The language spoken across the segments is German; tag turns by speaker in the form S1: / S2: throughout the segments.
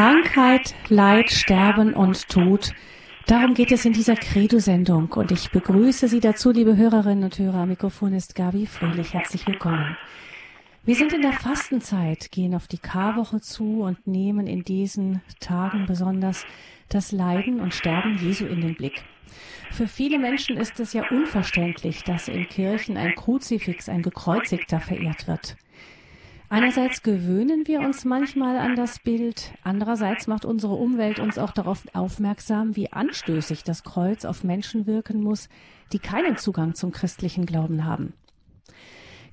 S1: Krankheit, Leid, Sterben und Tod. Darum geht es in dieser Credo-Sendung und ich begrüße Sie dazu, liebe Hörerinnen und Hörer. Am Mikrofon ist Gabi Fröhlich. Herzlich willkommen. Wir sind in der Fastenzeit, gehen auf die Karwoche zu und nehmen in diesen Tagen besonders das Leiden und Sterben Jesu in den Blick. Für viele Menschen ist es ja unverständlich, dass in Kirchen ein Kruzifix, ein Gekreuzigter verehrt wird. Einerseits gewöhnen wir uns manchmal an das Bild, andererseits macht unsere Umwelt uns auch darauf aufmerksam, wie anstößig das Kreuz auf Menschen wirken muss, die keinen Zugang zum christlichen Glauben haben.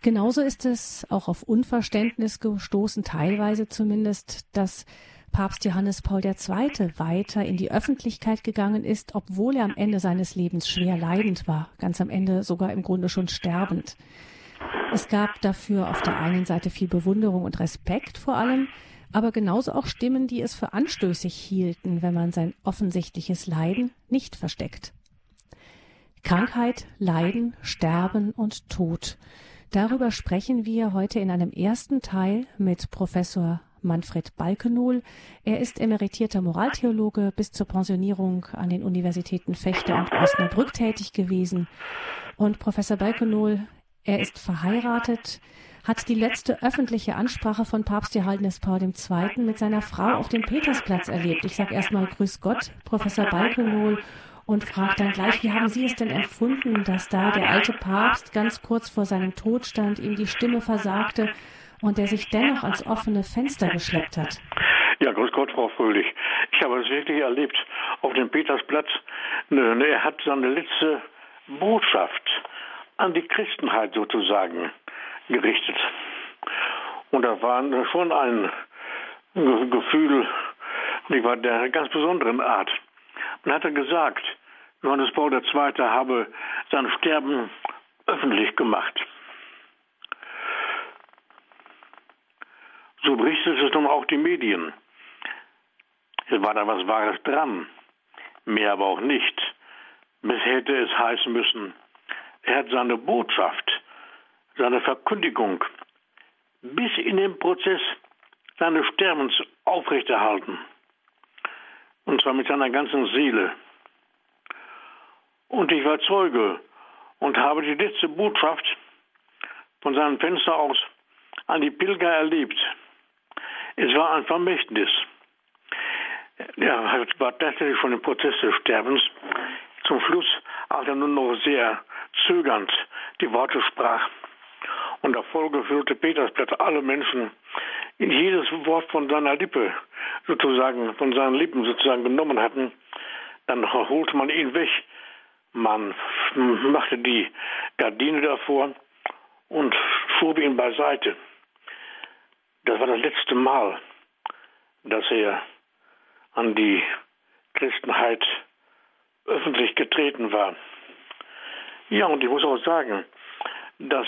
S1: Genauso ist es auch auf Unverständnis gestoßen, teilweise zumindest, dass Papst Johannes Paul II. weiter in die Öffentlichkeit gegangen ist, obwohl er am Ende seines Lebens schwer leidend war, ganz am Ende sogar im Grunde schon sterbend. Es gab dafür auf der einen Seite viel Bewunderung und Respekt vor allem, aber genauso auch Stimmen, die es für anstößig hielten, wenn man sein offensichtliches Leiden nicht versteckt. Krankheit, Leiden, Sterben und Tod. Darüber sprechen wir heute in einem ersten Teil mit Professor Manfred Balkenohl. Er ist emeritierter Moraltheologe bis zur Pensionierung an den Universitäten Fechter und Osnabrück tätig gewesen. Und Professor Balkenohl er ist verheiratet, hat die letzte öffentliche Ansprache von Papst Johannes Paul II. mit seiner Frau auf dem Petersplatz erlebt. Ich sage erstmal Grüß Gott, Professor Balkenol, und frage dann gleich, wie haben Sie es denn empfunden, dass da der alte Papst ganz kurz vor seinem Tod stand, ihm die Stimme versagte und der sich dennoch ans offene Fenster geschleppt hat?
S2: Ja, grüß Gott, Frau Fröhlich. Ich habe es wirklich erlebt auf dem Petersplatz. Er hat seine letzte Botschaft an die Christenheit sozusagen gerichtet. Und das war schon ein Gefühl war der ganz besonderen Art. Man hatte gesagt, Johannes Paul II. habe sein Sterben öffentlich gemacht. So berichtet es nun auch die Medien. Es war da was Wahres dran, mehr aber auch nicht. Bis hätte es heißen müssen, er hat seine Botschaft, seine Verkündigung bis in den Prozess seines Sterbens aufrechterhalten. Und zwar mit seiner ganzen Seele. Und ich war Zeuge und habe die letzte Botschaft von seinem Fenster aus an die Pilger erlebt. Es war ein Vermächtnis. Er war tatsächlich von dem Prozess des Sterbens zum Schluss, als er nur noch sehr zögernd die Worte sprach. Und der Folge führte Petersplatz alle Menschen in jedes Wort von seiner Lippe sozusagen, von seinen Lippen sozusagen genommen hatten, dann holte man ihn weg. Man machte die Gardine davor und schob ihn beiseite. Das war das letzte Mal, dass er an die Christenheit öffentlich getreten war. Ja, und ich muss auch sagen, dass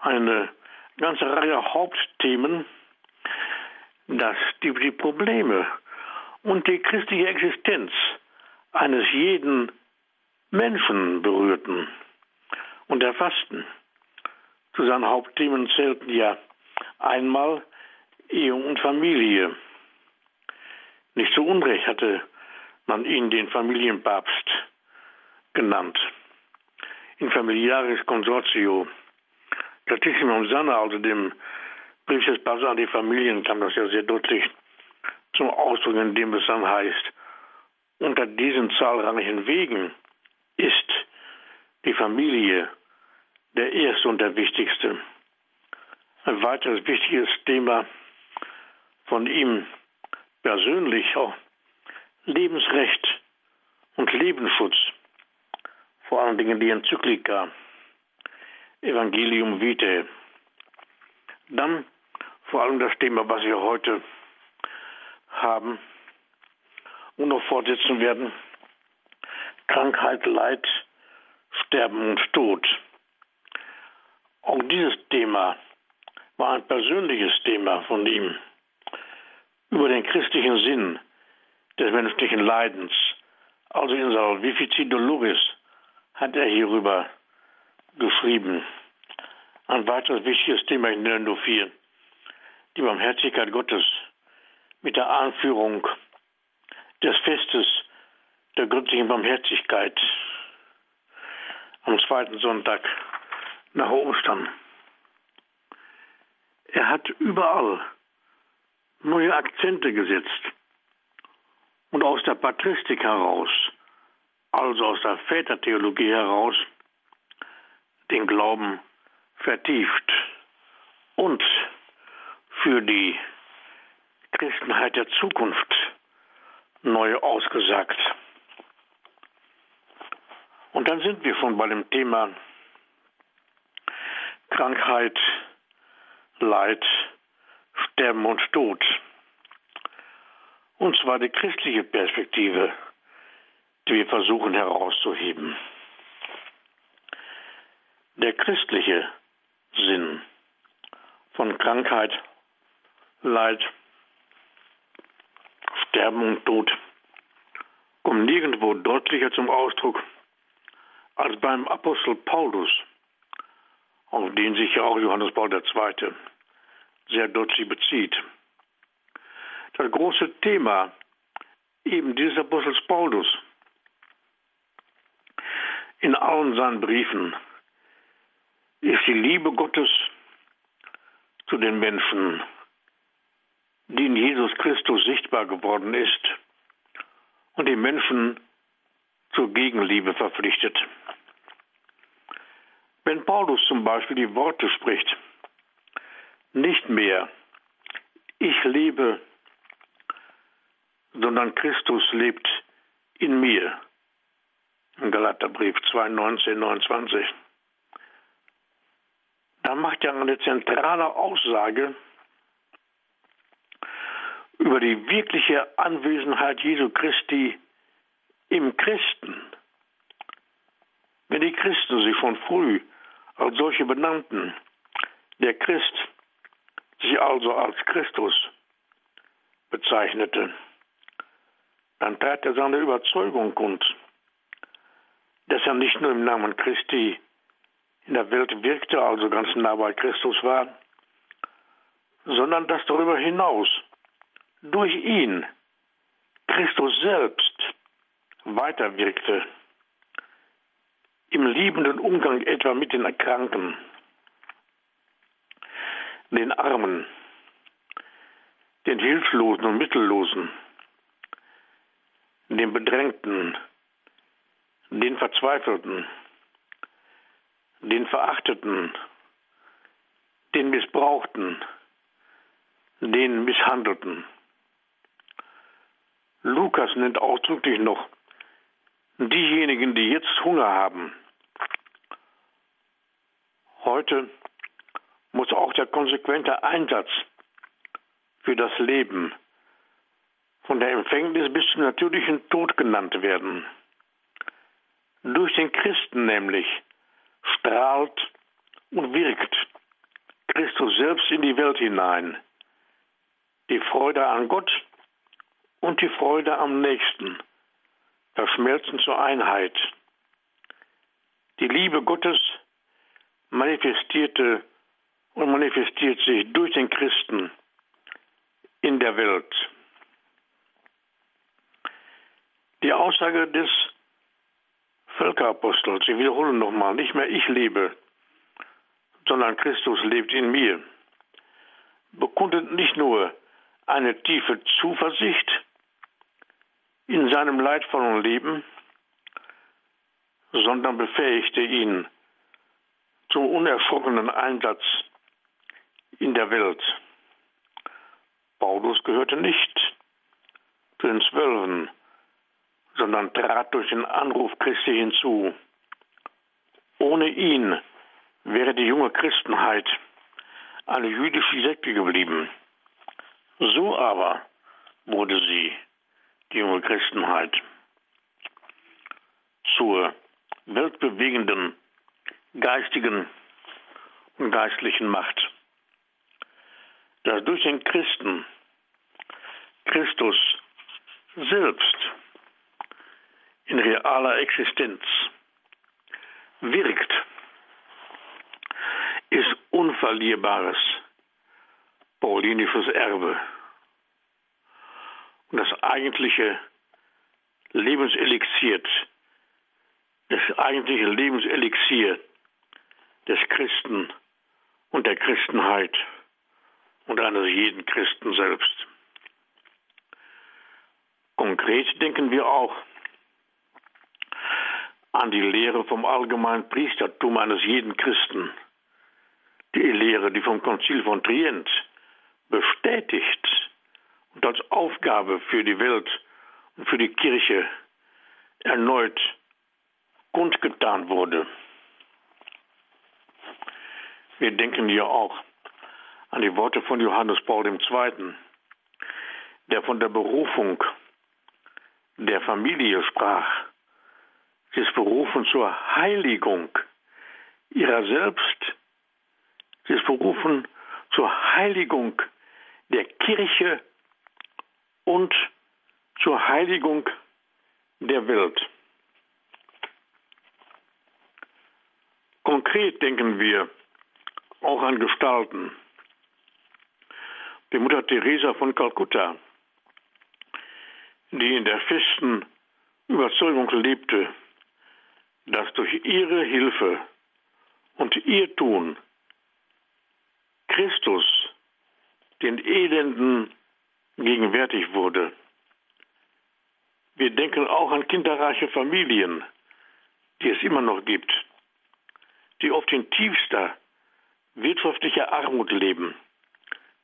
S2: eine ganze Reihe Hauptthemen, dass die, die Probleme und die christliche Existenz eines jeden Menschen berührten und erfassten. Zu seinen Hauptthemen zählten ja einmal Ehe und Familie. Nicht zu Unrecht hatte man ihn den Familienpapst genannt. In Familiaris Consortio. Platissimum Sanna, also dem Brief des Papstes an die Familien, kam das ja sehr deutlich zum Ausdruck, indem es dann heißt, unter diesen zahlreichen Wegen ist die Familie der erste und der wichtigste. Ein weiteres wichtiges Thema von ihm persönlich auch Lebensrecht und Lebensschutz vor allen Dingen die Enzyklika Evangelium Vitae. Dann vor allem das Thema, was wir heute haben und noch fortsetzen werden. Krankheit, Leid, Sterben und Tod. Auch dieses Thema war ein persönliches Thema von ihm über den christlichen Sinn des menschlichen Leidens, also in Salvifici Doloris, hat er hierüber geschrieben. Ein weiteres wichtiges Thema in nur vier. Die Barmherzigkeit Gottes mit der Anführung des Festes der göttlichen Barmherzigkeit am zweiten Sonntag nach Ostern. Er hat überall neue Akzente gesetzt und aus der Patristik heraus, also aus der Vätertheologie heraus, den Glauben vertieft und für die Christenheit der Zukunft neu ausgesagt. Und dann sind wir schon bei dem Thema Krankheit, Leid, Sterben und Tod. Und zwar die christliche Perspektive, die wir versuchen herauszuheben. Der christliche Sinn von Krankheit, Leid, Sterben und Tod kommt nirgendwo deutlicher zum Ausdruck als beim Apostel Paulus, auf den sich ja auch Johannes Paul II. sehr deutlich bezieht. Das große Thema eben dieses Apostels Paulus in allen seinen Briefen ist die Liebe Gottes zu den Menschen, die in Jesus Christus sichtbar geworden ist und die Menschen zur Gegenliebe verpflichtet. Wenn Paulus zum Beispiel die Worte spricht, nicht mehr ich lebe, sondern Christus lebt in mir. Galaterbrief 2, 19, 29. Da macht er eine zentrale Aussage über die wirkliche Anwesenheit Jesu Christi im Christen. Wenn die Christen sich von früh als solche benannten, der Christ sich also als Christus bezeichnete, dann tat er seine Überzeugung kund, dass er nicht nur im Namen Christi in der Welt wirkte, also ganz nah bei Christus war, sondern dass darüber hinaus durch ihn Christus selbst weiterwirkte, im liebenden Umgang etwa mit den Kranken, den Armen, den Hilflosen und Mittellosen, den Bedrängten, den Verzweifelten, den Verachteten, den Missbrauchten, den Misshandelten. Lukas nennt ausdrücklich noch diejenigen, die jetzt Hunger haben. Heute muss auch der konsequente Einsatz für das Leben von der Empfängnis bis zum natürlichen Tod genannt werden. Durch den Christen nämlich strahlt und wirkt Christus selbst in die Welt hinein. Die Freude an Gott und die Freude am Nächsten verschmelzen zur Einheit. Die Liebe Gottes manifestierte und manifestiert sich durch den Christen in der Welt. Die Aussage des Völkerapostels, ich wiederhole nochmal, nicht mehr ich lebe, sondern Christus lebt in mir, bekundet nicht nur eine tiefe Zuversicht in seinem leidvollen Leben, sondern befähigte ihn zum unerschrockenen Einsatz in der Welt. Paulus gehörte nicht zu den Zwölfen, sondern trat durch den Anruf Christi hinzu. Ohne ihn wäre die junge Christenheit eine jüdische Sekte geblieben. So aber wurde sie, die junge Christenheit, zur weltbewegenden geistigen und geistlichen Macht. Dass durch den Christen Christus selbst in realer Existenz wirkt, ist unverlierbares paulinisches Erbe. und das eigentliche Lebenselixier, das eigentliche Lebenselixier des Christen und der Christenheit und eines jeden Christen selbst. Konkret denken wir auch an die Lehre vom allgemeinen Priestertum eines jeden Christen. Die Lehre, die vom Konzil von Trient bestätigt und als Aufgabe für die Welt und für die Kirche erneut kundgetan wurde. Wir denken hier auch an die Worte von Johannes Paul II., der von der Berufung der Familie sprach. Sie ist berufen zur Heiligung ihrer selbst. Sie ist berufen zur Heiligung der Kirche und zur Heiligung der Welt. Konkret denken wir auch an Gestalten. Die Mutter Teresa von Kalkutta, die in der festen Überzeugung lebte, dass durch ihre Hilfe und ihr Tun Christus den Elenden gegenwärtig wurde. Wir denken auch an kinderreiche Familien, die es immer noch gibt, die oft in tiefster wirtschaftlicher Armut leben.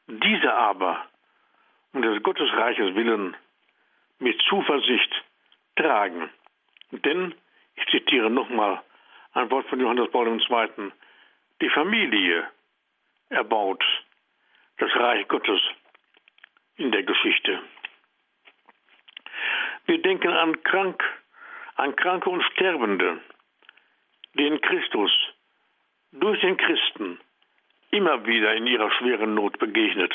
S2: Diese aber um des Gottesreiches willen mit Zuversicht tragen. Denn, ich zitiere nochmal ein Wort von Johannes Paul II., die Familie erbaut das Reich Gottes in der Geschichte. Wir denken an krank, an Kranke und Sterbende, denen Christus durch den Christen immer wieder in ihrer schweren Not begegnet.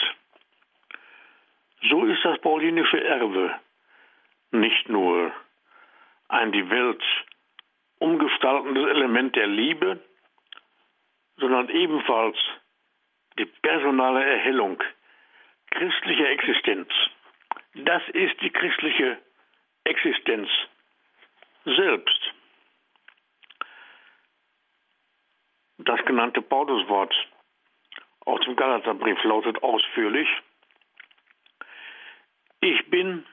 S2: So ist das paulinische Erbe nicht nur ein die Welt umgestaltendes Element der Liebe, sondern ebenfalls die personale Erhellung christlicher Existenz. Das ist die christliche Existenz selbst. Das genannte Pauluswort aus dem Galaterbrief lautet ausführlich, ich bin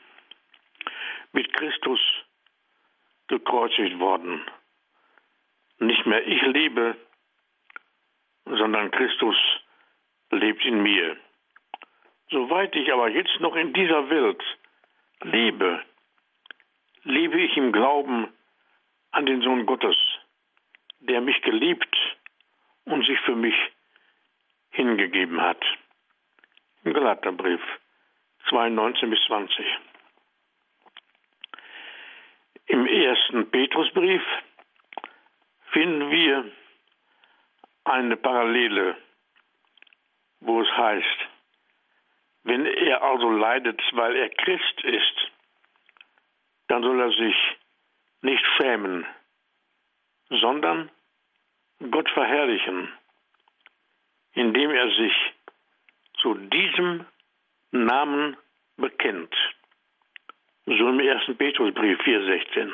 S2: mit Christus gekreuzigt worden. Nicht mehr ich lebe, sondern Christus lebt in mir. Soweit ich aber jetzt noch in dieser Welt lebe, lebe ich im Glauben an den Sohn Gottes, der mich geliebt und sich für mich hingegeben hat. Galaterbrief 2, 19 bis 20. Im ersten Petrusbrief finden wir eine Parallele, wo es heißt, wenn er also leidet, weil er Christ ist, dann soll er sich nicht schämen, sondern Gott verherrlichen indem er sich zu diesem Namen bekennt. So im 1. Petrusbrief 4,16.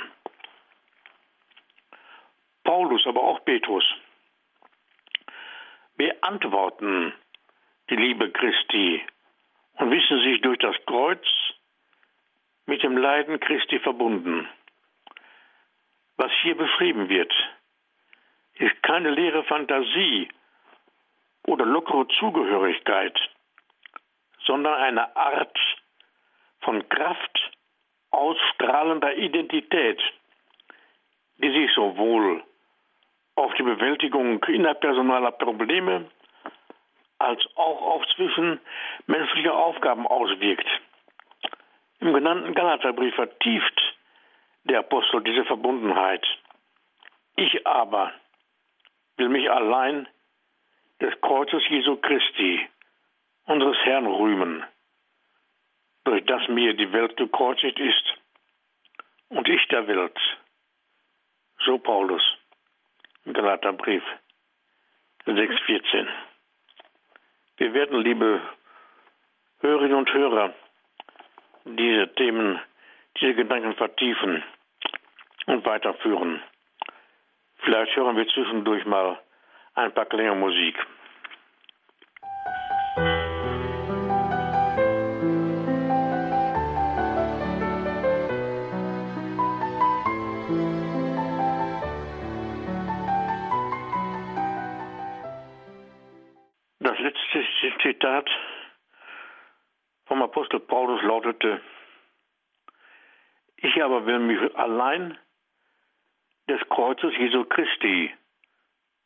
S2: Paulus, aber auch Petrus beantworten die Liebe Christi und wissen sich durch das Kreuz mit dem Leiden Christi verbunden. Was hier beschrieben wird, ist keine leere Fantasie oder lockere Zugehörigkeit, sondern eine Art von Kraft ausstrahlender Identität, die sich sowohl auf die Bewältigung innerpersonaler Probleme als auch auf zwischenmenschliche Aufgaben auswirkt. Im genannten Galaterbrief vertieft der Apostel diese Verbundenheit. Ich aber will mich allein des Kreuzes Jesu Christi, unseres Herrn, rühmen, durch das mir die Welt gekreuzigt ist und ich der Welt. So Paulus im Galaterbrief 6,14. Wir werden, liebe Hörerinnen und Hörer, diese Themen, diese Gedanken vertiefen und weiterführen. Vielleicht hören wir zwischendurch mal ein paar Klänge Musik. Zitat vom Apostel Paulus lautete, ich aber will mich allein des Kreuzes Jesu Christi,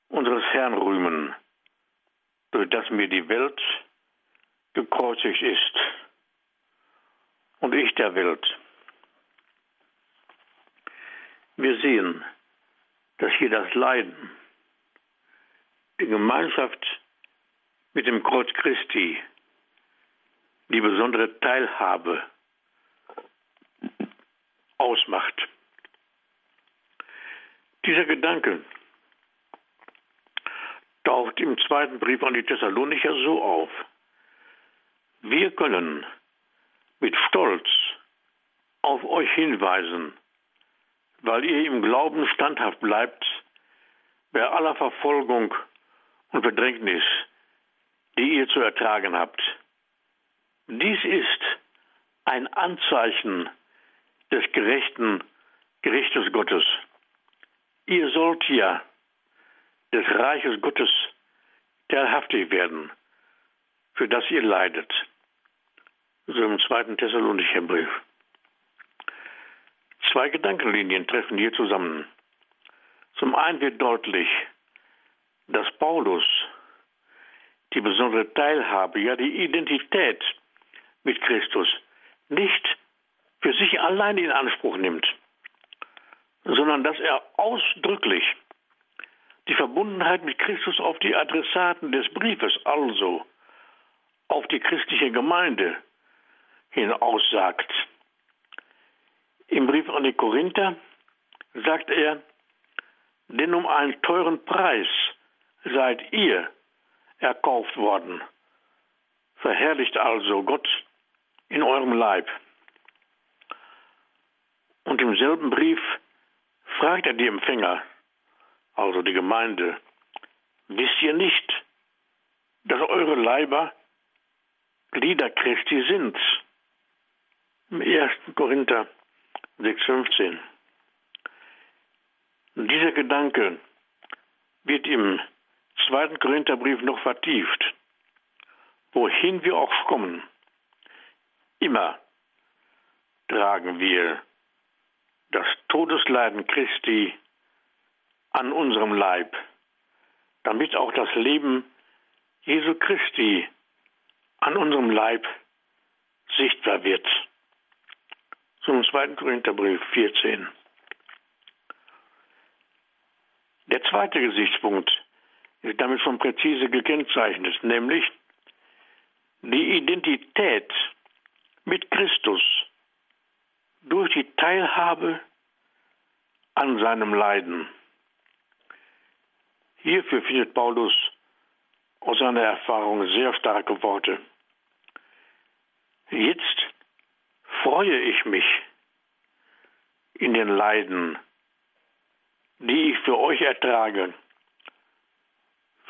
S2: unseres Herrn, rühmen, durch das mir die Welt gekreuzigt ist und ich der Welt. Wir sehen, dass hier das Leiden, die Gemeinschaft mit dem Kreuz Christi, die besondere Teilhabe ausmacht. Dieser Gedanke taucht im zweiten Brief an die Thessalonicher so auf. Wir können mit Stolz auf euch hinweisen, weil ihr im Glauben standhaft bleibt bei aller Verfolgung und Bedrängnis, die ihr zu ertragen habt. Dies ist ein Anzeichen des gerechten Gerichtes Gottes. Ihr sollt ja des Reiches Gottes teilhaftig werden, für das ihr leidet. So im zweiten Thessalonicher Brief. Zwei Gedankenlinien treffen hier zusammen. Zum einen wird deutlich, dass Paulus die besondere Teilhabe, ja die Identität mit Christus nicht für sich allein in Anspruch nimmt, sondern dass er ausdrücklich die Verbundenheit mit Christus auf die Adressaten des Briefes, also auf die christliche Gemeinde hin aussagt. Im Brief an die Korinther sagt er, denn um einen teuren Preis seid ihr erkauft worden. Verherrlicht also Gott in eurem Leib. Und im selben Brief fragt er die Empfänger, also die Gemeinde, wisst ihr nicht, dass eure Leiber Glieder Christi sind? Im 1. Korinther 6,15. Dieser Gedanke wird im 2. Korintherbrief noch vertieft. Wohin wir auch kommen, immer tragen wir das Todesleiden Christi an unserem Leib, damit auch das Leben Jesu Christi an unserem Leib sichtbar wird. Zum 2. Korintherbrief 14. Der zweite Gesichtspunkt ist damit schon präzise gekennzeichnet, nämlich die Identität mit Christus durch die Teilhabe an seinem Leiden. Hierfür findet Paulus aus seiner Erfahrung sehr starke Worte. Jetzt freue ich mich in den Leiden, die ich für euch ertrage,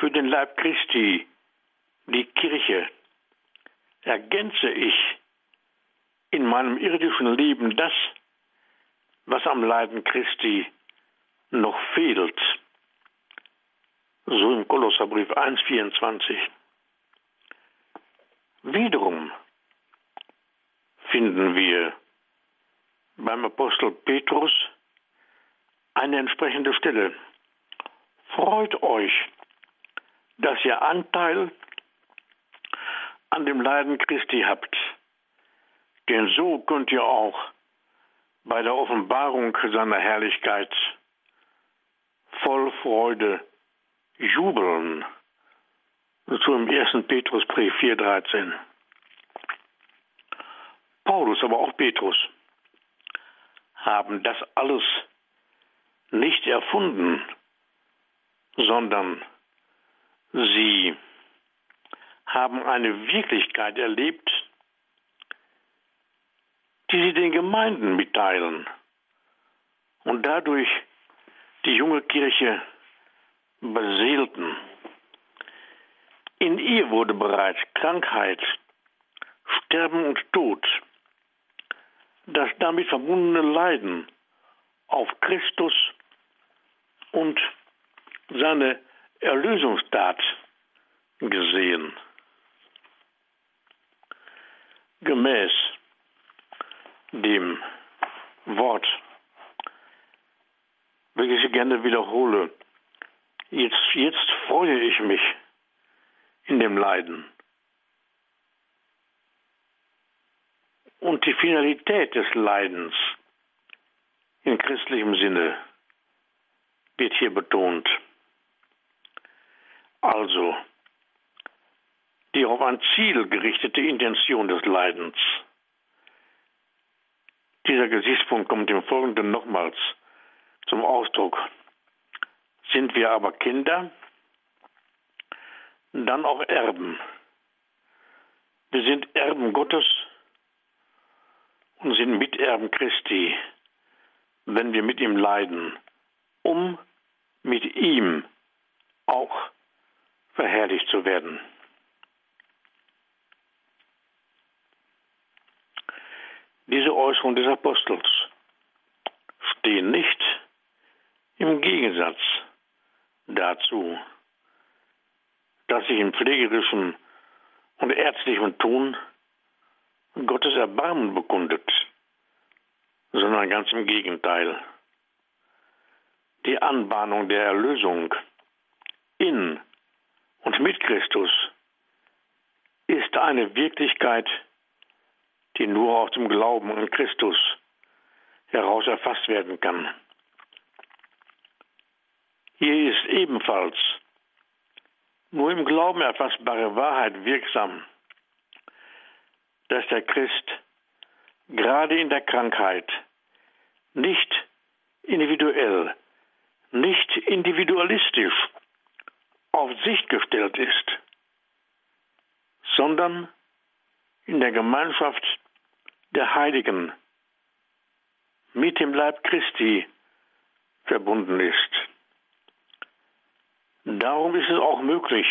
S2: für den Leib Christi, die Kirche, ergänze ich in meinem irdischen Leben das, was am Leiden Christi noch fehlt. So im Kolosserbrief 1,24. Wiederum finden wir beim Apostel Petrus eine entsprechende Stelle. Freut euch, dass ihr Anteil an dem Leiden Christi habt denn so könnt ihr auch bei der Offenbarung seiner Herrlichkeit voll Freude jubeln. So im 1. Petrusbrief 4,13. Paulus, aber auch Petrus haben das alles nicht erfunden, sondern sie haben eine Wirklichkeit erlebt, die sie den Gemeinden mitteilen und dadurch die junge Kirche beseelten. In ihr wurde bereits Krankheit, Sterben und Tod, das damit verbundene Leiden auf Christus und seine Erlösungstat gesehen. Gemäß dem Wort, welches ich gerne wiederhole, jetzt, jetzt freue ich mich in dem Leiden. Und die Finalität des Leidens in christlichem Sinne wird hier betont. Also die auf ein Ziel gerichtete Intention des Leidens. Dieser Gesichtspunkt kommt im Folgenden nochmals zum Ausdruck. Sind wir aber Kinder, dann auch Erben. Wir sind Erben Gottes und sind Miterben Christi, wenn wir mit ihm leiden, um mit ihm auch verherrlicht zu werden. Diese Äußerungen des Apostels stehen nicht im Gegensatz dazu, dass sich im pflegerischen und ärztlichen Tun Gottes Erbarmen bekundet, sondern ganz im Gegenteil. Die Anbahnung der Erlösung in und mit Christus ist eine Wirklichkeit, die nur aus dem Glauben an Christus heraus erfasst werden kann. Hier ist ebenfalls nur im Glauben erfassbare Wahrheit wirksam, dass der Christ gerade in der Krankheit nicht individuell, nicht individualistisch auf sich gestellt ist, sondern in der Gemeinschaft der Heiligen mit dem Leib Christi verbunden ist. Darum ist es auch möglich,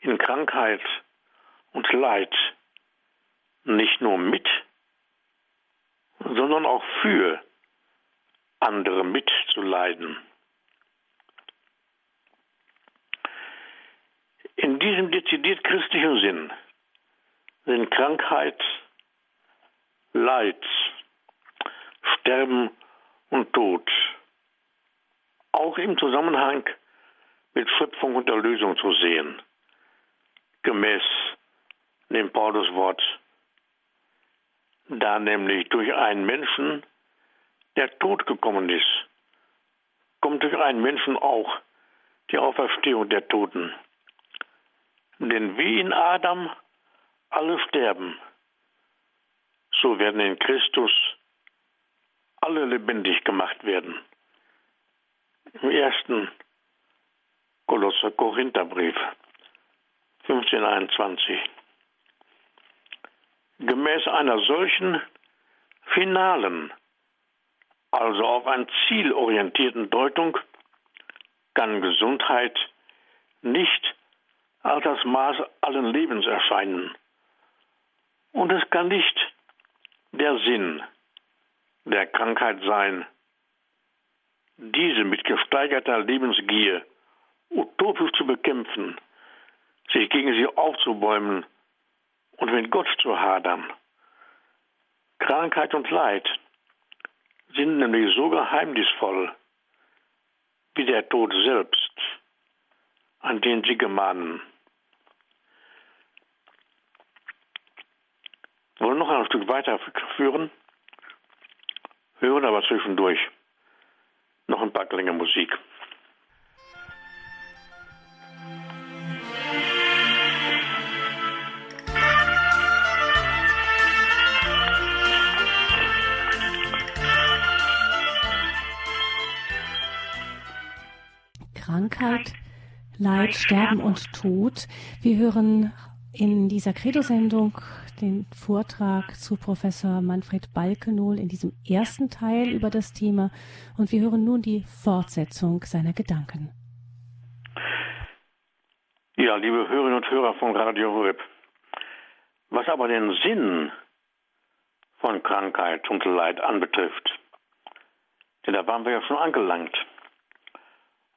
S2: in Krankheit und Leid nicht nur mit, sondern auch für andere mitzuleiden. In diesem dezidiert christlichen Sinn sind Krankheit, Leid, Sterben und Tod auch im Zusammenhang mit Schöpfung und Erlösung zu sehen, gemäß dem Pauluswort, da nämlich durch einen Menschen der Tod gekommen ist, kommt durch einen Menschen auch die Auferstehung der Toten. Denn wie in Adam alle sterben, so werden in Christus alle lebendig gemacht werden. Im ersten Kolosser Korintherbrief 1521. Gemäß einer solchen finalen, also auf ein Ziel orientierten Deutung, kann Gesundheit nicht als das Maß allen Lebens erscheinen. Und es kann nicht der Sinn der Krankheit sein, diese mit gesteigerter Lebensgier utopisch zu bekämpfen, sich gegen sie aufzubäumen und mit Gott zu hadern. Krankheit und Leid sind nämlich so geheimnisvoll wie der Tod selbst, an den sie gemahnen. Wir wollen noch ein Stück weiterführen, hören aber zwischendurch noch ein paar Klänge Musik.
S1: Krankheit, Leid, Sterben und Tod. Wir hören in dieser Credo-Sendung den Vortrag zu Professor Manfred Balkenohl in diesem ersten Teil über das Thema und wir hören nun die Fortsetzung seiner Gedanken.
S2: Ja, liebe Hörerinnen und Hörer von Radio Horeb, was aber den Sinn von Krankheit und Leid anbetrifft, denn da waren wir ja schon angelangt,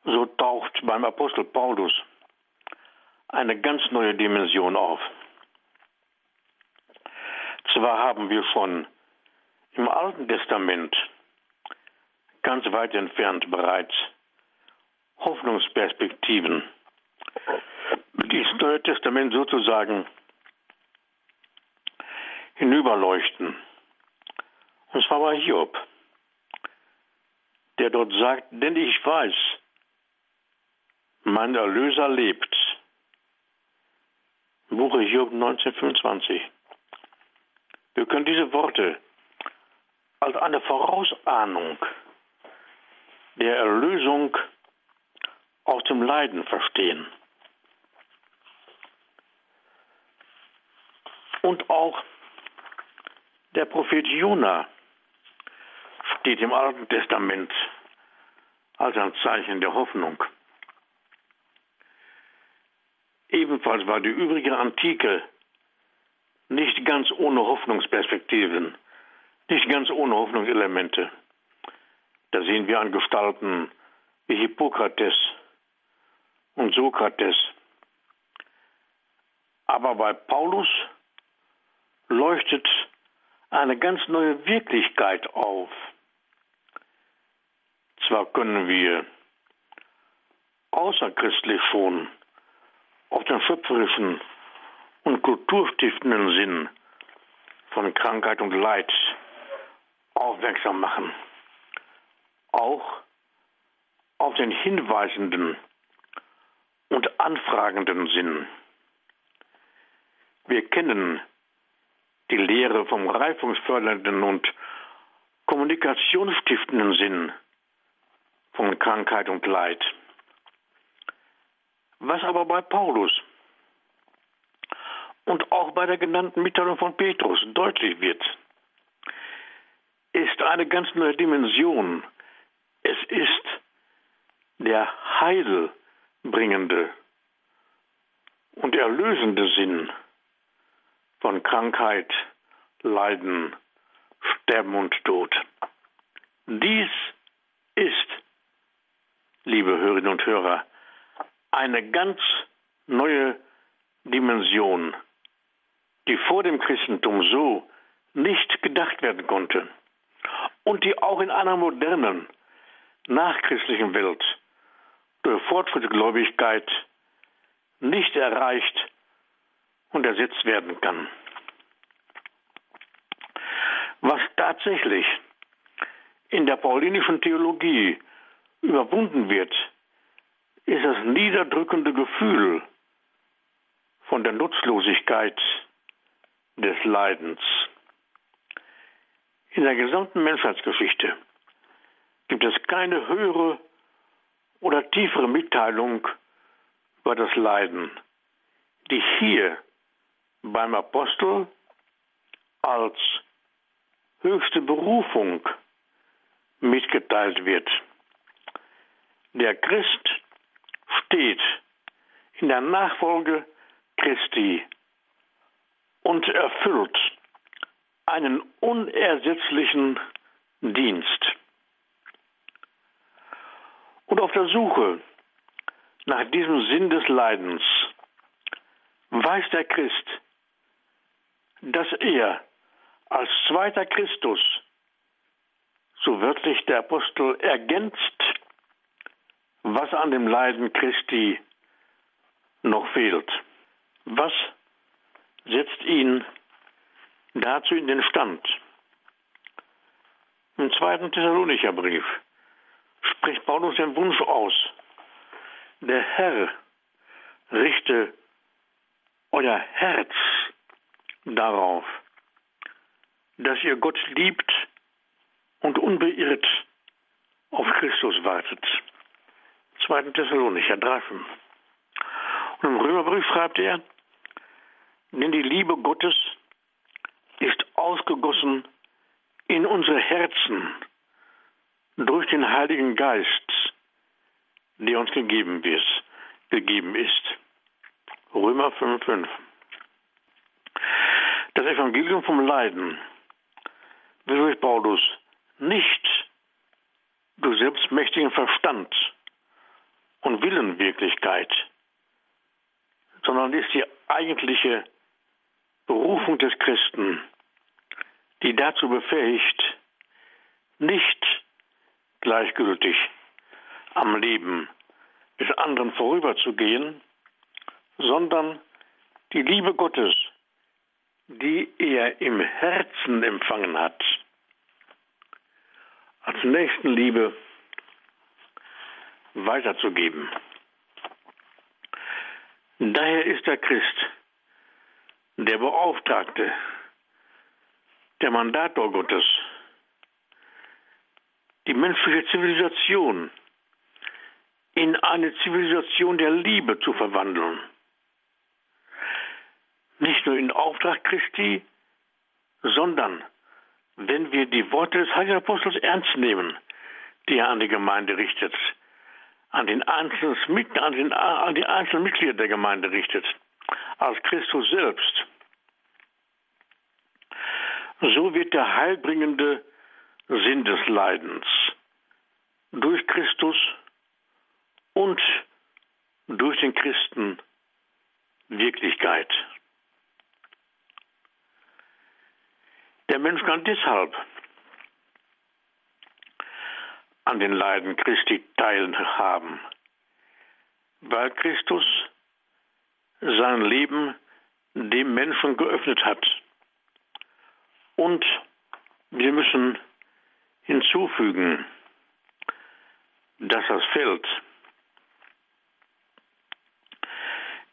S2: so taucht beim Apostel Paulus eine ganz neue Dimension auf. Zwar haben wir schon im Alten Testament ganz weit entfernt bereits Hoffnungsperspektiven, die das Neue Testament sozusagen hinüberleuchten. Und zwar bei Hiob, der dort sagt, denn ich weiß, mein Erlöser lebt. Buche Hiob 1925. Wir können diese Worte als eine Vorausahnung der Erlösung aus dem Leiden verstehen. Und auch der Prophet Jona steht im Alten Testament als ein Zeichen der Hoffnung. Ebenfalls war die übrige Antike nicht ganz ohne Hoffnungsperspektiven, nicht ganz ohne Hoffnungselemente. Da sehen wir an Gestalten wie Hippokrates und Sokrates. Aber bei Paulus leuchtet eine ganz neue Wirklichkeit auf. Zwar können wir außerchristlich schon auf den schöpferischen und kulturstiftenden Sinn von Krankheit und Leid aufmerksam machen. Auch auf den hinweisenden und anfragenden Sinn. Wir kennen die Lehre vom reifungsfördernden und kommunikationsstiftenden Sinn von Krankheit und Leid. Was aber bei Paulus und auch bei der genannten Mitteilung von Petrus deutlich wird, ist eine ganz neue Dimension. Es ist der heilbringende und erlösende Sinn von Krankheit, Leiden, Sterben und Tod. Dies ist, liebe Hörerinnen und Hörer, eine ganz neue Dimension, die vor dem Christentum so nicht gedacht werden konnte und die auch in einer modernen, nachchristlichen Welt durch Fortschrittsgläubigkeit nicht erreicht und ersetzt werden kann. Was tatsächlich in der paulinischen Theologie überwunden wird, ist das niederdrückende Gefühl von der Nutzlosigkeit des Leidens. In der gesamten Menschheitsgeschichte gibt es keine höhere oder tiefere Mitteilung über das Leiden, die hier beim Apostel als höchste Berufung mitgeteilt wird. Der Christ steht in der Nachfolge Christi und erfüllt einen unersetzlichen Dienst. Und auf der Suche nach diesem Sinn des Leidens weiß der Christ, dass er als zweiter Christus, so wörtlich der Apostel, ergänzt was an dem Leiden Christi noch fehlt. Was setzt ihn dazu in den Stand? Im zweiten Thessalonicher Brief spricht Paulus den Wunsch aus, der Herr richte euer Herz darauf, dass ihr Gott liebt und unbeirrt auf Christus wartet. 2. Thessalonicher 3,5. Und im Römerbrief schreibt er, denn die Liebe Gottes ausgegossen in unsere Herzen durch den Heiligen Geist, der uns gegeben wird, gegeben ist. Römer 5,5. Das Evangelium vom Leiden wird durch Paulus nicht durch selbstmächtigen Verstand und Willenwirklichkeit, sondern ist die eigentliche Berufung des Christen, die dazu befähigt, nicht gleichgültig am Leben des anderen vorüberzugehen, sondern die Liebe Gottes, die er im Herzen empfangen hat, als Nächstenliebe weiterzugeben. Daher ist der Christ der Beauftragte, der Mandator Gottes, die menschliche Zivilisation. In eine Zivilisation der Liebe zu verwandeln. Nicht nur in Auftrag Christi, sondern wenn wir die Worte des Heiligen Apostels ernst nehmen, die er an die Gemeinde richtet, an, den einzelnen, an, den, an die einzelnen Mitglieder der Gemeinde richtet, als Christus selbst, so wird der heilbringende Sinn des Leidens durch Christus und durch den Christen Wirklichkeit. Der Mensch kann deshalb an den Leiden Christi teilhaben, weil Christus sein Leben dem Menschen geöffnet hat. Und wir müssen hinzufügen, dass das Feld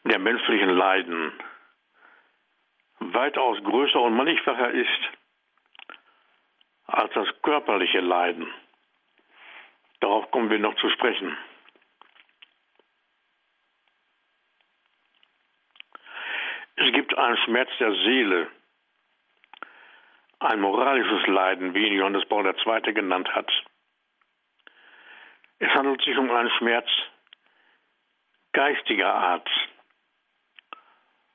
S2: der menschlichen Leiden weitaus größer und mannigfacher ist als das körperliche Leiden. Darauf kommen wir noch zu sprechen. Einen Schmerz der Seele, ein moralisches Leiden, wie ihn Johannes Paul II. genannt hat. Es handelt sich um einen Schmerz geistiger Art,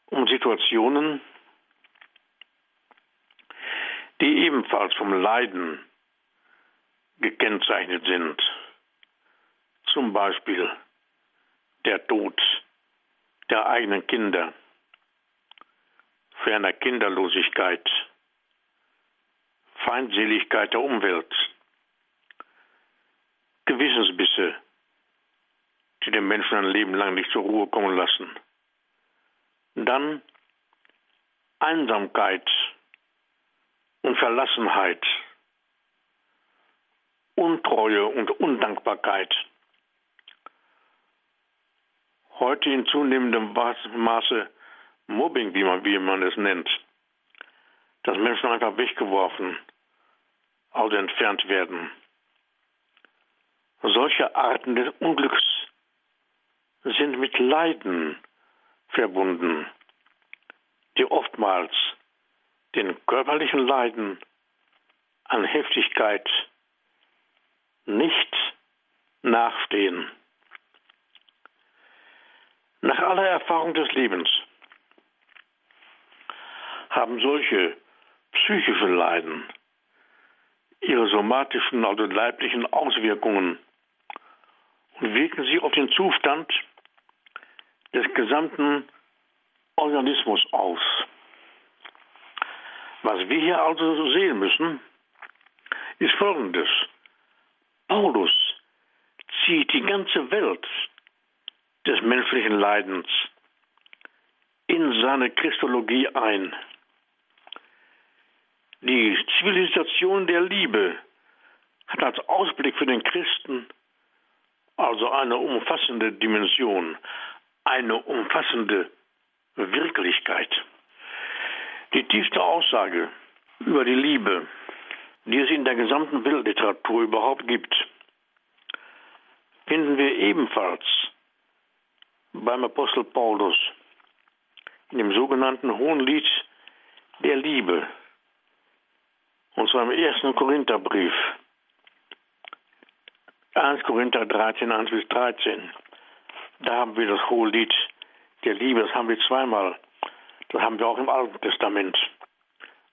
S2: um Situationen, die ebenfalls vom Leiden gekennzeichnet sind. Zum Beispiel der Tod der eigenen Kinder, ferner Kinderlosigkeit, Feindseligkeit der Umwelt, Gewissensbisse, die den Menschen ein Leben lang nicht zur Ruhe kommen lassen. Dann Einsamkeit und Verlassenheit, Untreue und Undankbarkeit. Heute in zunehmendem Maße Mobbing, wie man, wie man es nennt. Dass Menschen einfach weggeworfen, also entfernt werden. Solche Arten des Unglücks sind mit Leiden verbunden, die oftmals den körperlichen Leiden an Heftigkeit nicht nachstehen. Nach aller Erfahrung des Lebens haben solche psychische Leiden ihre somatischen, also leiblichen Auswirkungen und wirken sich auf den Zustand des gesamten Organismus aus. Was wir hier also sehen müssen, ist Folgendes. Paulus zieht die ganze Welt des menschlichen Leidens in seine Christologie ein. Die Zivilisation der Liebe hat als Ausblick für den Christen also eine umfassende Dimension, eine umfassende Wirklichkeit. Die tiefste Aussage über die Liebe, die es in der gesamten Weltliteratur überhaupt gibt, finden wir ebenfalls beim Apostel Paulus in dem sogenannten Hohen Lied der Liebe, Und zwar im ersten Korintherbrief. 1 Korinther 13, 1 bis 13. Da haben wir das hohe Lied der Liebe, das haben wir zweimal. Das haben wir auch im Alten Testament.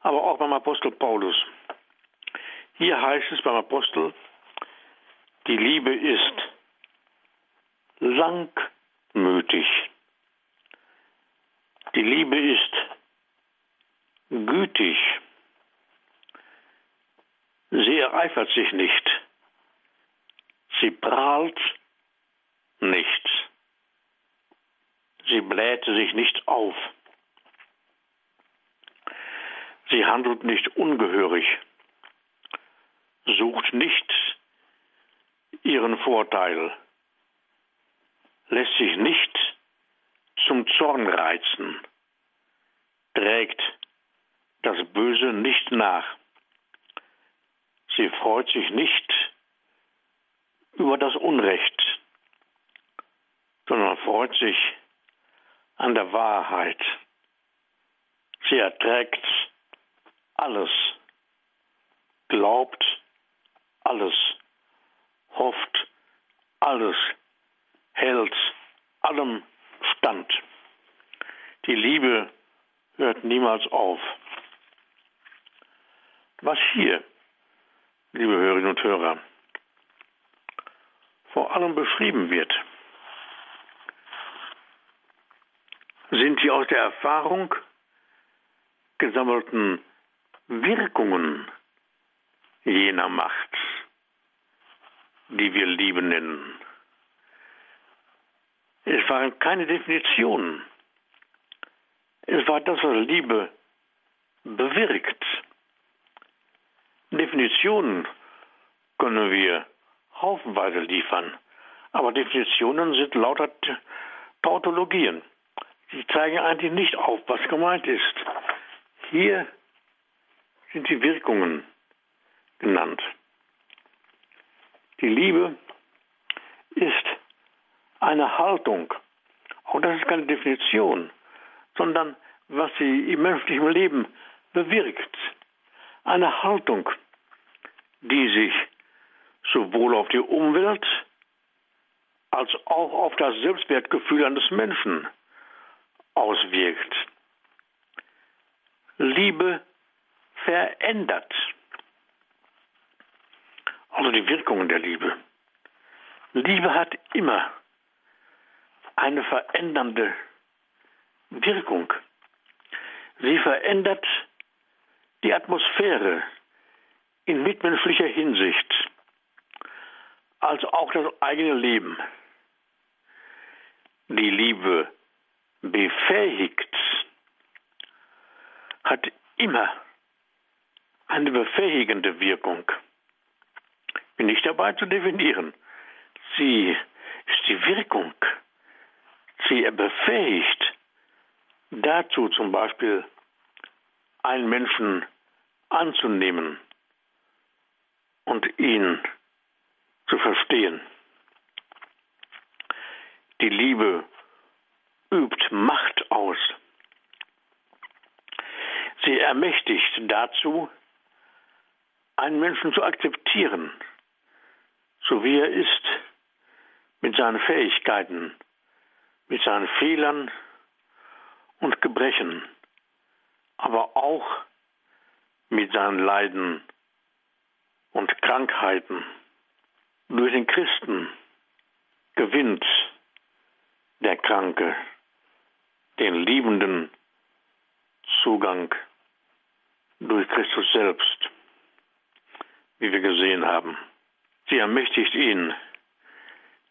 S2: Aber auch beim Apostel Paulus. Hier heißt es beim Apostel, die Liebe ist langmütig. Die Liebe ist gütig. Sie ereifert sich nicht. Sie prahlt nicht. Sie bläht sich nicht auf. Sie handelt nicht ungehörig, sucht nicht ihren Vorteil, lässt sich nicht zum Zorn reizen, trägt das Böse nicht nach. Sie freut sich nicht über das Unrecht, sondern freut sich an der Wahrheit. Sie erträgt alles, glaubt alles, hofft alles, hält allem stand. Die Liebe hört niemals auf. Was hier, liebe Hörerinnen und Hörer, vor allem beschrieben wird, sind die aus der Erfahrung gesammelten Wirkungen jener Macht, die wir Liebe nennen. Es waren keine Definitionen. Es war das, was Liebe bewirkt. Definitionen können wir haufenweise liefern, aber Definitionen sind lauter Tautologien. Sie zeigen eigentlich nicht auf, was gemeint ist. Hier sind die Wirkungen genannt. Die Liebe ist eine Haltung. Auch das ist keine Definition, sondern was sie im menschlichen Leben bewirkt. Eine Haltung, die sich sowohl auf die Umwelt als auch auf das Selbstwertgefühl eines Menschen auswirkt. Liebe verändert. Also die Wirkungen der Liebe. Liebe hat immer eine verändernde Wirkung. Sie verändert die Atmosphäre in mitmenschlicher Hinsicht, als auch das eigene Leben. Die Liebe befähigt, hat immer eine befähigende Wirkung. Bin nicht dabei zu definieren. Sie ist die Wirkung. Sie befähigt dazu zum Beispiel, einen Menschen anzunehmen und ihn zu verstehen. Die Liebe übt Macht aus. Sie ermächtigt dazu, einen Menschen zu akzeptieren, so wie er ist, mit seinen Fähigkeiten, mit seinen Fehlern und Gebrechen, aber auch mit seinen Leiden und Krankheiten. Durch den Christen gewinnt der Kranke den liebenden Zugang durch Christus selbst, wie wir gesehen haben. Sie ermächtigt ihn,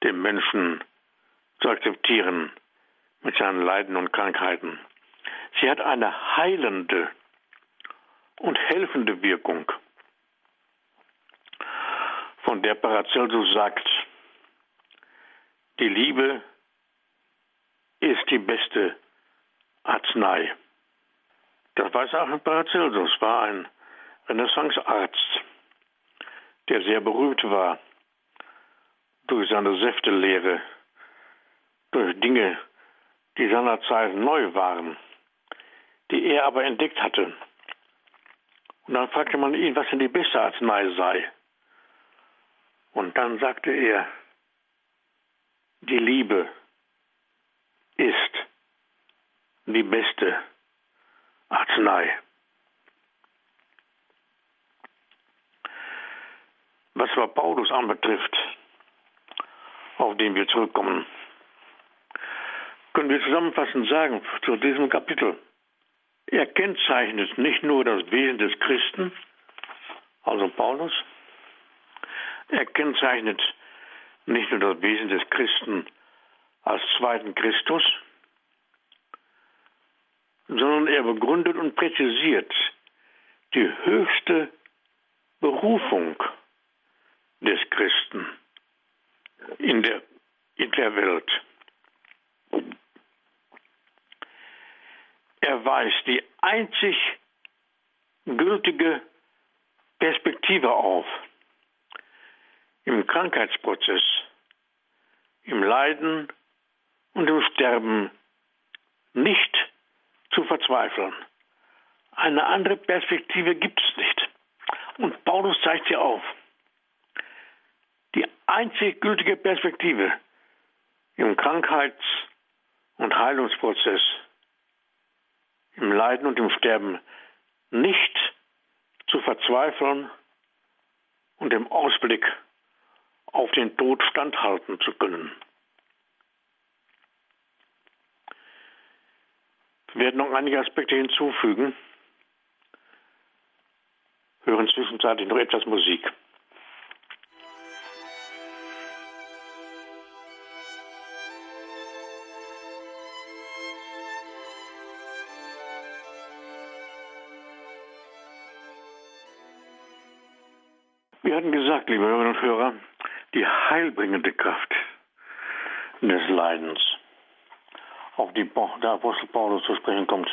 S2: den Menschen zu akzeptieren mit seinen Leiden und Krankheiten. Sie hat eine heilende und helfende Wirkung, von der Paracelsus sagt, die Liebe ist die beste Arznei. Das weiß auch Paracelsus, war ein Renaissancearzt, der sehr berühmt war durch seine Säftelehre, durch Dinge, die seinerzeit neu waren, die er aber entdeckt hatte Und dann fragte man ihn, was denn die beste Arznei sei. Und dann sagte er, die Liebe ist die beste Arznei. Was aber Paulus anbetrifft, auf den wir zurückkommen, können wir zusammenfassend sagen zu diesem Kapitel. Er kennzeichnet nicht nur das Wesen des Christen, also Paulus, er kennzeichnet nicht nur das Wesen des Christen als zweiten Christus, sondern er begründet und präzisiert die höchste Berufung des Christen in der, in der Welt. Er weist die einzig gültige Perspektive auf im Krankheitsprozess, im Leiden und im Sterben nicht zu verzweifeln. Eine andere Perspektive gibt es nicht. Und Paulus zeigt sie auf. Die einzig gültige Perspektive im Krankheits- und Heilungsprozess, im Leiden und im Sterben nicht zu verzweifeln und im Ausblick auf den Tod standhalten zu können. Wir werden noch einige Aspekte hinzufügen. Hören zwischenzeitlich noch etwas Musik. Wir hatten gesagt, liebe Hörerinnen und Hörer, die heilbringende Kraft des Leidens, auf die der Apostel Paulus zu sprechen kommt.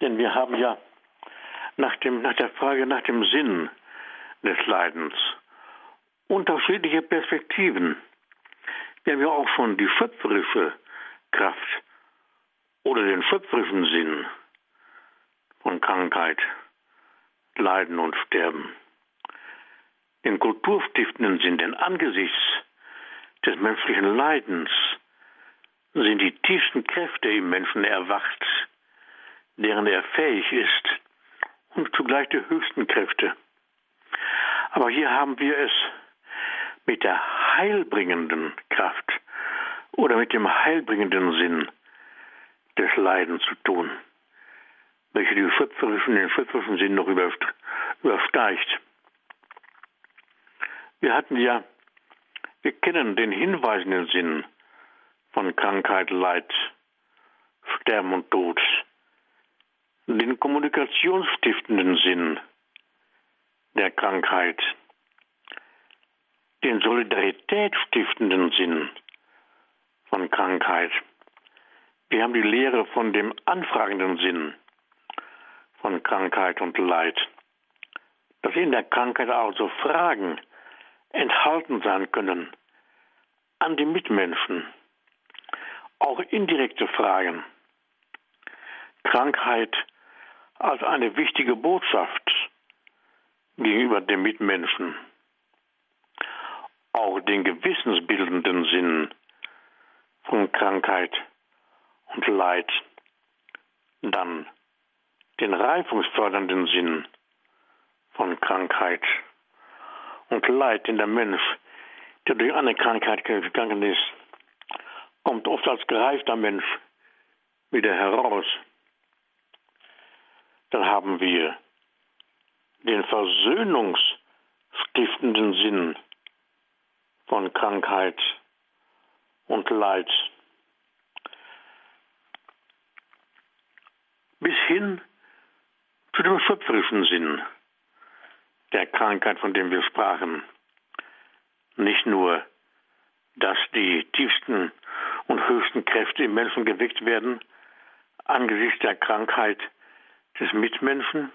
S2: Denn wir haben ja nach, dem, nach der Frage nach dem Sinn des Leidens unterschiedliche Perspektiven. Wir haben ja auch schon die schöpferische Kraft oder den schöpferischen Sinn von Krankheit, Leiden und Sterben den kulturstiftenden Sinn, denn angesichts des menschlichen Leidens sind die tiefsten Kräfte im Menschen erwacht, deren er fähig ist, und zugleich die höchsten Kräfte. Aber hier haben wir es mit der heilbringenden Kraft oder mit dem heilbringenden Sinn des Leidens zu tun, welche den schöpferischen Sinn noch übersteigt. Wir hatten ja, wir kennen den hinweisenden Sinn von Krankheit, Leid, Sterben und Tod, den kommunikationsstiftenden Sinn der Krankheit, den solidaritätsstiftenden Sinn von Krankheit. Wir haben die Lehre von dem anfragenden Sinn von Krankheit und Leid. Dass in der Krankheit also Fragen enthalten sein können an die Mitmenschen. Auch indirekte Fragen. Krankheit als eine wichtige Botschaft gegenüber dem Mitmenschen. Auch den gewissensbildenden Sinn von Krankheit und Leid. Dann den reifungsfördernden Sinn von Krankheit und Leid, den der Mensch, der durch eine Krankheit gegangen ist, kommt oft als gereifter Mensch wieder heraus. Dann haben wir den versöhnungsstiftenden Sinn von Krankheit und Leid. Bis hin zu dem schöpferischen Sinn der Krankheit, von dem wir sprachen. Nicht nur, dass die tiefsten und höchsten Kräfte im Menschen geweckt werden angesichts der Krankheit des Mitmenschen,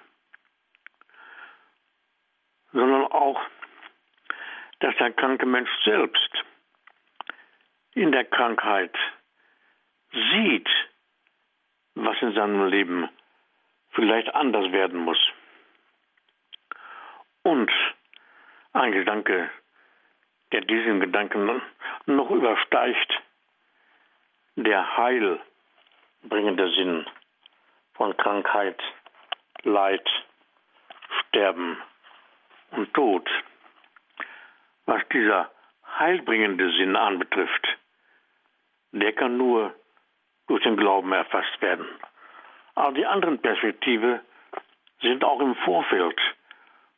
S2: sondern auch, dass der kranke Mensch selbst in der Krankheit sieht, was in seinem Leben vielleicht anders werden muss. Und ein Gedanke, der diesen Gedanken noch übersteigt, der heilbringende Sinn von Krankheit, Leid, Sterben und Tod. Was dieser heilbringende Sinn anbetrifft, der kann nur durch den Glauben erfasst werden. Aber die anderen Perspektive sind auch im Vorfeld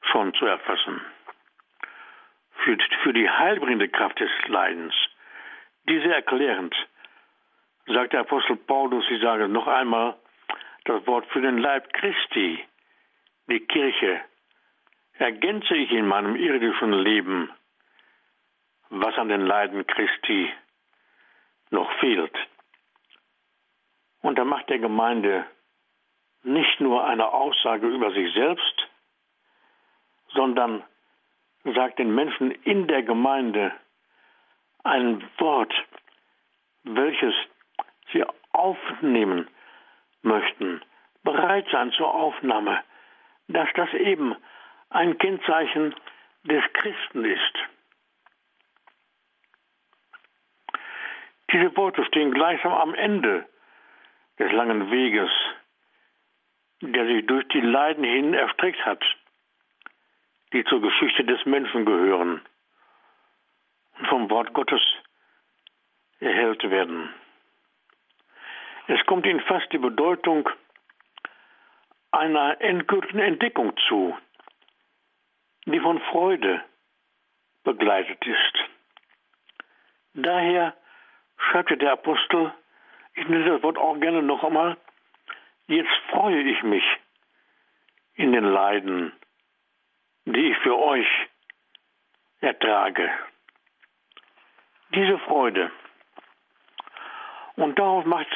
S2: schon zu erfassen. Für, für die heilbringende Kraft des Leidens, diese erklärend, sagt der Apostel Paulus, ich sage noch einmal, das Wort für den Leib Christi, die Kirche, ergänze ich in meinem irdischen Leben, was an den Leiden Christi noch fehlt. Und da macht der Gemeinde nicht nur eine Aussage über sich selbst, sondern sagt den Menschen in der Gemeinde ein Wort, welches sie aufnehmen möchten, bereit sein zur Aufnahme, dass das eben ein Kennzeichen des Christen ist. Diese Worte stehen gleichsam am Ende des langen Weges, der sich durch die Leiden hin erstreckt hat, die zur Geschichte des Menschen gehören und vom Wort Gottes erhellt werden. Es kommt ihnen fast die Bedeutung einer endgültigen Entdeckung zu, die von Freude begleitet ist. Daher schreibt der Apostel, ich nenne das Wort auch gerne noch einmal, jetzt freue ich mich in den Leiden, die ich für euch ertrage. Diese Freude. Und darauf macht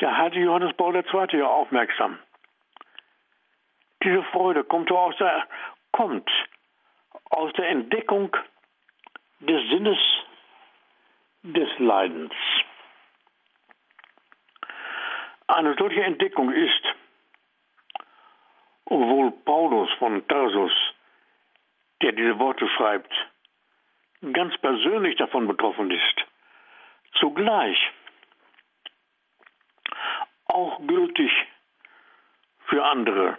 S2: der heilige Johannes Paul II. ja aufmerksam. Diese Freude kommt aus der, kommt aus der Entdeckung des Sinnes des Leidens. Eine solche Entdeckung ist, obwohl Paulus von Tarsus, der diese Worte schreibt, ganz persönlich davon betroffen ist, zugleich auch gültig für andere,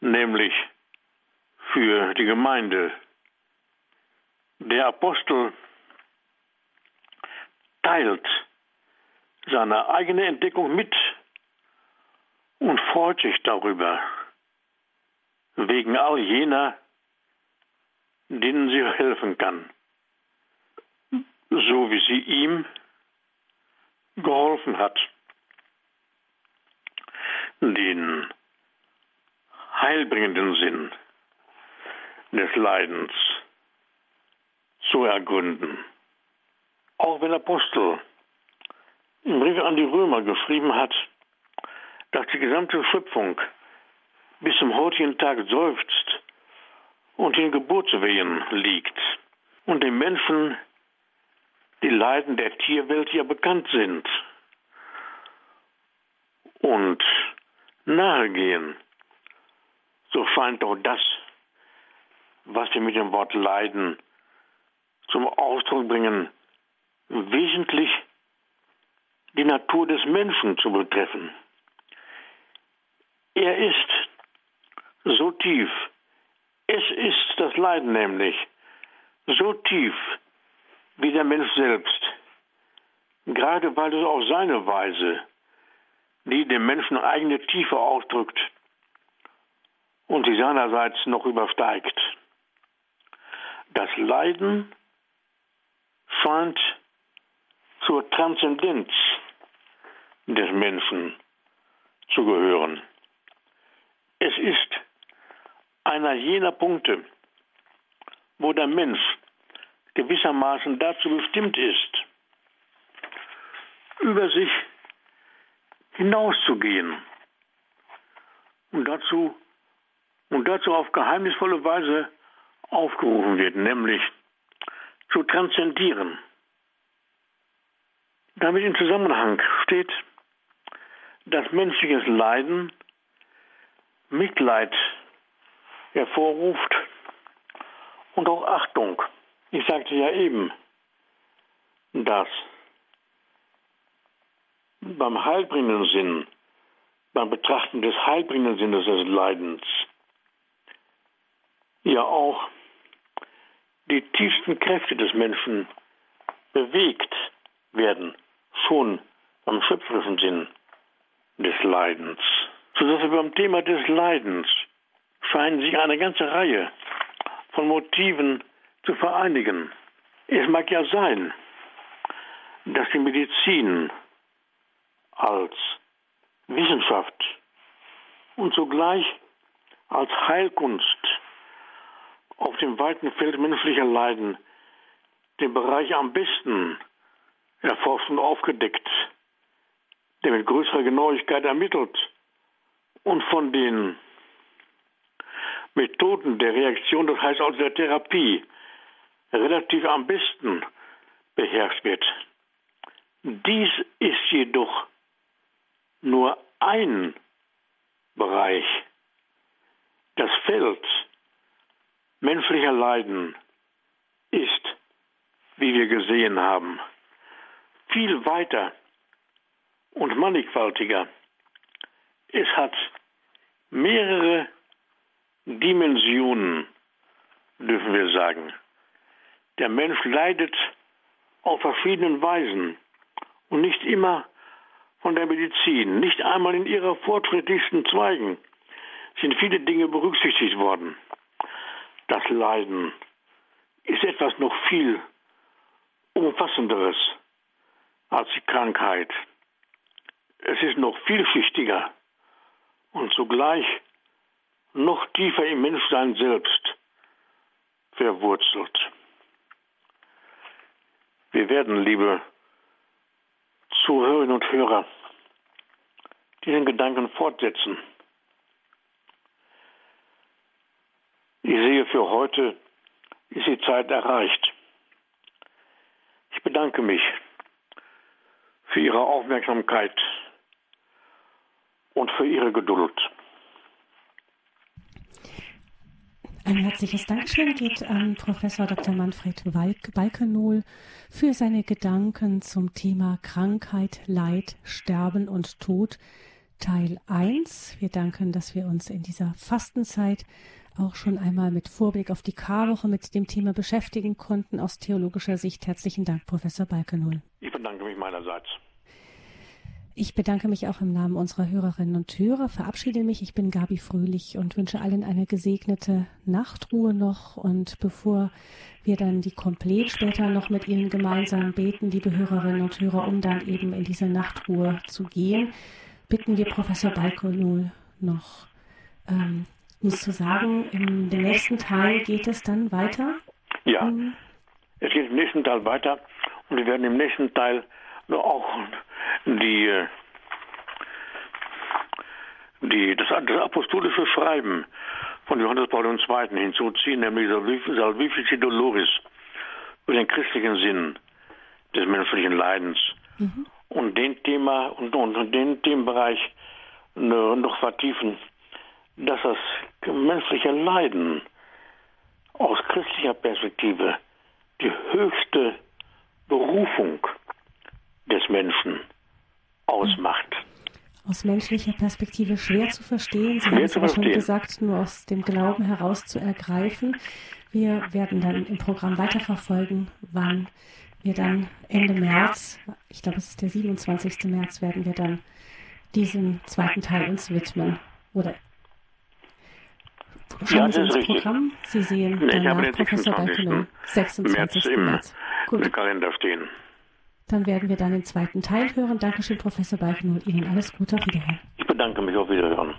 S2: nämlich für die Gemeinde. Der Apostel teilt seine eigene Entdeckung mit und freut sich darüber, wegen all jener, denen sie helfen kann, so wie sie ihm geholfen hat den heilbringenden Sinn des Leidens zu ergründen. Auch wenn Apostel im Brief an die Römer geschrieben hat, dass die gesamte Schöpfung bis zum heutigen Tag seufzt und in Geburtswehen liegt und den Menschen die Leiden der Tierwelt ja bekannt sind. Und nahegehen, so scheint doch das, was wir mit dem Wort Leiden zum Ausdruck bringen, wesentlich die Natur des Menschen zu betreffen. Er ist so tief, es ist das Leiden nämlich, so tief wie der Mensch selbst, gerade weil es auf seine Weise die dem Menschen eigene Tiefe ausdrückt und sie seinerseits noch übersteigt. Das Leiden scheint zur Transzendenz des Menschen zu gehören. Es ist einer jener Punkte, wo der Mensch gewissermaßen dazu bestimmt ist, über sich hinauszugehen und dazu, und dazu auf geheimnisvolle Weise aufgerufen wird, nämlich zu transzendieren. Damit in Zusammenhang steht, dass menschliches Leiden Mitleid hervorruft und auch Achtung. Ich sagte ja eben, dass beim heilbringenden Sinn, beim Betrachten des heilbringenden Sinnes des Leidens, ja auch die tiefsten Kräfte des Menschen bewegt werden, schon beim schöpferischen Sinn des Leidens. Sodass wir beim Thema des Leidens scheinen sich eine ganze Reihe von Motiven zu vereinigen. Es mag ja sein, dass die Medizin als Wissenschaft und zugleich als Heilkunst auf dem weiten Feld menschlicher Leiden den Bereich am besten erforscht und aufgedeckt, der mit größerer Genauigkeit ermittelt und von den Methoden der Reaktion, das heißt also der Therapie, relativ am besten beherrscht wird. Dies ist jedoch nur ein Bereich. Das Feld menschlicher Leiden ist, wie wir gesehen haben, viel weiter und mannigfaltiger. Es hat mehrere Dimensionen, dürfen wir sagen. Der Mensch leidet auf verschiedenen Weisen und nicht immer von der Medizin. Nicht einmal in ihrer fortschrittlichsten Zweigen sind viele Dinge berücksichtigt worden. Das Leiden ist etwas noch viel umfassenderes als die Krankheit. Es ist noch vielschichtiger und zugleich noch tiefer im Menschsein selbst verwurzelt. Wir werden, liebe Zuhörerinnen und Hörer, diesen Gedanken fortsetzen. Ich sehe, für heute ist die Zeit erreicht. Ich bedanke mich für Ihre Aufmerksamkeit und für Ihre Geduld.
S1: Ein herzliches Dankeschön geht an Professor Dr. Manfred Balkenohl für seine Gedanken zum Thema Krankheit, Leid, Sterben und Tod Teil 1. Wir danken, dass wir uns in dieser Fastenzeit auch schon einmal mit Vorblick auf die Karwoche mit dem Thema beschäftigen konnten aus theologischer Sicht. Herzlichen Dank, Professor Balkenohl.
S2: Ich bedanke mich meinerseits.
S1: Ich bedanke mich auch im Namen unserer Hörerinnen und Hörer, verabschiede mich. Ich bin Gabi Fröhlich und wünsche allen eine gesegnete Nachtruhe noch. Und bevor wir dann die Komplett später noch mit Ihnen gemeinsam beten, liebe Hörerinnen und Hörer, um dann eben in diese Nachtruhe zu gehen, bitten wir Professor Balkonul noch ähm, uns zu sagen, dem nächsten Teil geht es dann weiter?
S2: Ja, um, es geht im nächsten Teil weiter und wir werden im nächsten Teil auch die, die, das, das apostolische Schreiben von Johannes Paul II. hinzuziehen, nämlich Salvifici Doloris, über den christlichen Sinn des menschlichen Leidens. Mhm. Und den Thema und, und den Themenbereich noch vertiefen, dass das menschliche Leiden aus christlicher Perspektive die höchste Berufung des Menschen ausmacht.
S1: Aus menschlicher Perspektive schwer zu verstehen. Sie haben es aber schon gesagt, nur aus dem Glauben heraus zu ergreifen. Wir werden dann im Programm weiterverfolgen, wann wir dann Ende März, ich glaube es ist der 27. März, werden wir dann diesem zweiten Teil uns widmen. Oder
S2: schauen ja, Sie ins Programm.
S1: Sie sehen nee, danach Professor Balkenow, 26. März,
S2: März. Im Kalender stehen.
S1: Dann werden wir dann den zweiten Teil hören. Dankeschön, Professor Balkenohl. Ihnen alles Gute. Auf Wiederhören.
S2: Ich bedanke mich. Auf Wiederhören.